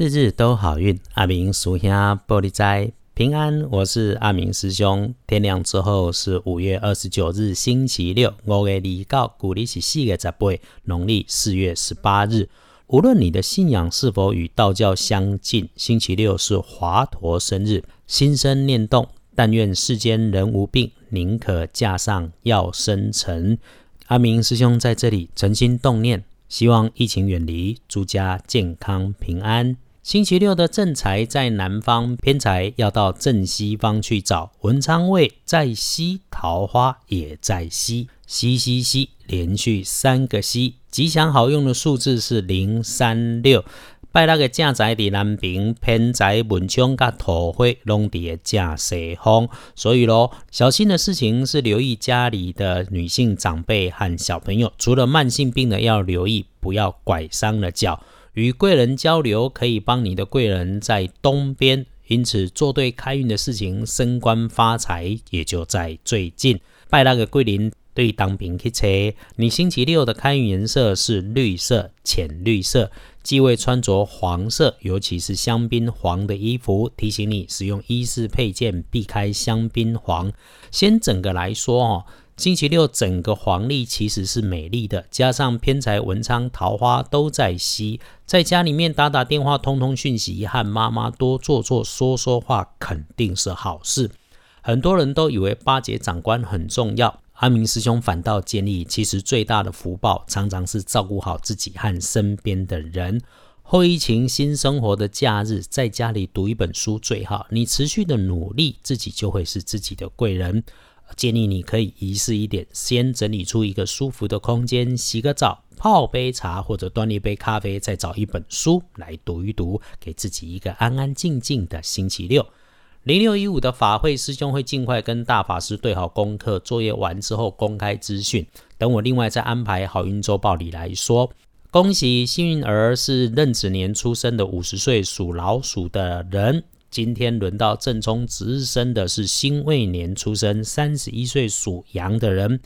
日日都好运，阿明属下玻璃斋平安。我是阿明师兄。天亮之后是五月二十九日，星期六。五月二告，古历是四月十八，农历四月十八日。无论你的信仰是否与道教相近，星期六是华佗生日。心生念动，但愿世间人无病，宁可架上药生尘。阿明师兄在这里诚心动念，希望疫情远离，诸家健康平安。星期六的正财在南方，偏财要到正西方去找。文昌位在西，桃花也在西，西西西，连续三个西。吉祥好用的数字是零三六。拜那个正宅伫南边，偏财文昌甲桃花拢伫正西方，所以咯，小心的事情是留意家里的女性长辈和小朋友。除了慢性病的要留意，不要拐伤了脚。与贵人交流，可以帮你的贵人在东边，因此做对开运的事情，升官发财也就在最近。拜那个贵人对当兵去车，你星期六的开运颜色是绿色、浅绿色，忌讳穿着黄色，尤其是香槟黄的衣服。提醒你使用衣饰配件，避开香槟黄。先整个来说哦。星期六整个黄历其实是美丽的，加上偏财文昌桃花都在西，在家里面打打电话、通通讯息，和妈妈多做做说说话，肯定是好事。很多人都以为巴结长官很重要，阿明师兄反倒建议，其实最大的福报常常是照顾好自己和身边的人。后疫情新生活的假日，在家里读一本书最好。你持续的努力，自己就会是自己的贵人。建议你可以仪式一点，先整理出一个舒服的空间，洗个澡，泡杯茶或者端一杯咖啡，再找一本书来读一读，给自己一个安安静静的星期六。零六一五的法会师兄会尽快跟大法师对好功课，作业完之后公开资讯。等我另外再安排好运周报里来说。恭喜幸运儿是壬子年出生的五十岁属老鼠的人。今天轮到正冲值日生的是辛未年出生三十一岁属羊的人。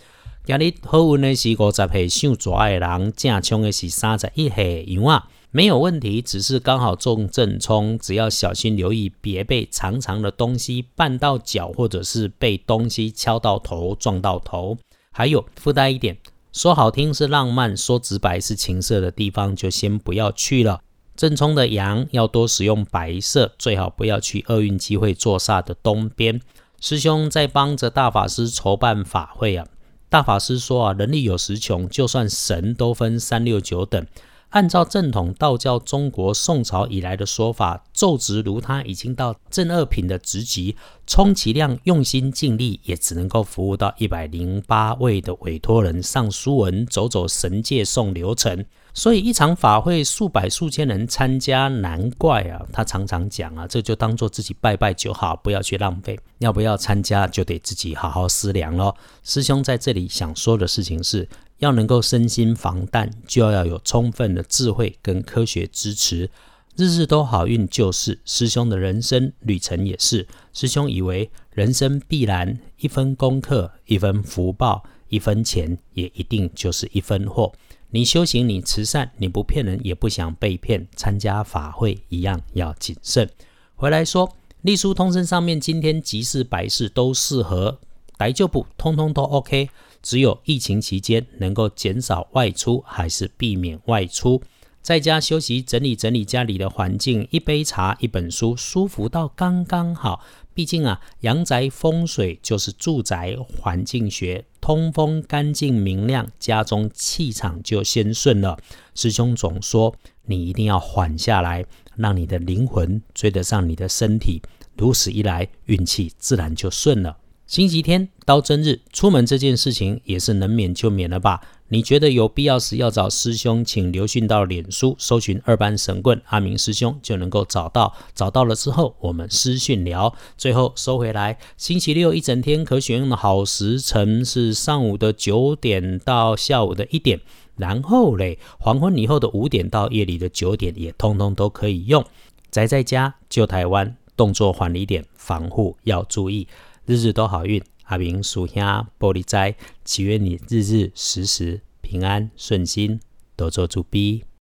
今日好运的是五十岁属蛇的人，正冲的是三十一岁羊啊，没有问题，只是刚好中正冲，只要小心留意，别被长长的东西绊到脚，或者是被东西敲到头、撞到头。还有附带一点，说好听是浪漫，说直白是情色的地方，就先不要去了。正冲的羊要多使用白色，最好不要去厄运机会坐煞的东边。师兄在帮着大法师筹办法会啊。大法师说啊，人力有时穷，就算神都分三六九等。按照正统道教中国宋朝以来的说法，奏职如他已经到正二品的职级，充其量用心尽力，也只能够服务到一百零八位的委托人上书文，走走神界送流程。所以一场法会数百数千人参加，难怪啊，他常常讲啊，这就当做自己拜拜就好，不要去浪费。要不要参加，就得自己好好思量咯。师兄在这里想说的事情是，要能够身心防弹，就要有充分的智慧跟科学支持。日日都好运，就是师兄的人生旅程也是。师兄以为人生必然一分功课一分福报，一分钱也一定就是一分货。你修行，你慈善，你不骗人，也不想被骗。参加法会一样要谨慎。回来说，隶书通身上面，今天吉事白事都适合，来就补，通通都 OK。只有疫情期间能够减少外出，还是避免外出，在家休息，整理整理家里的环境，一杯茶，一本书，舒服到刚刚好。毕竟啊，阳宅风水就是住宅环境学。通风干净明亮，家中气场就先顺了。师兄总说，你一定要缓下来，让你的灵魂追得上你的身体，如此一来，运气自然就顺了。星期天刀针日，出门这件事情也是能免就免了吧？你觉得有必要时要找师兄，请留讯到脸书，搜寻二班神棍阿明师兄就能够找到。找到了之后，我们私讯聊。最后收回来，星期六一整天可选用的好时辰是上午的九点到下午的一点，然后嘞，黄昏以后的五点到夜里的九点也通通都可以用。宅在家救台湾，动作缓一点，防护要注意。日日都好运，阿明属下玻璃斋，祈愿你日日时时平安顺心，多做主逼。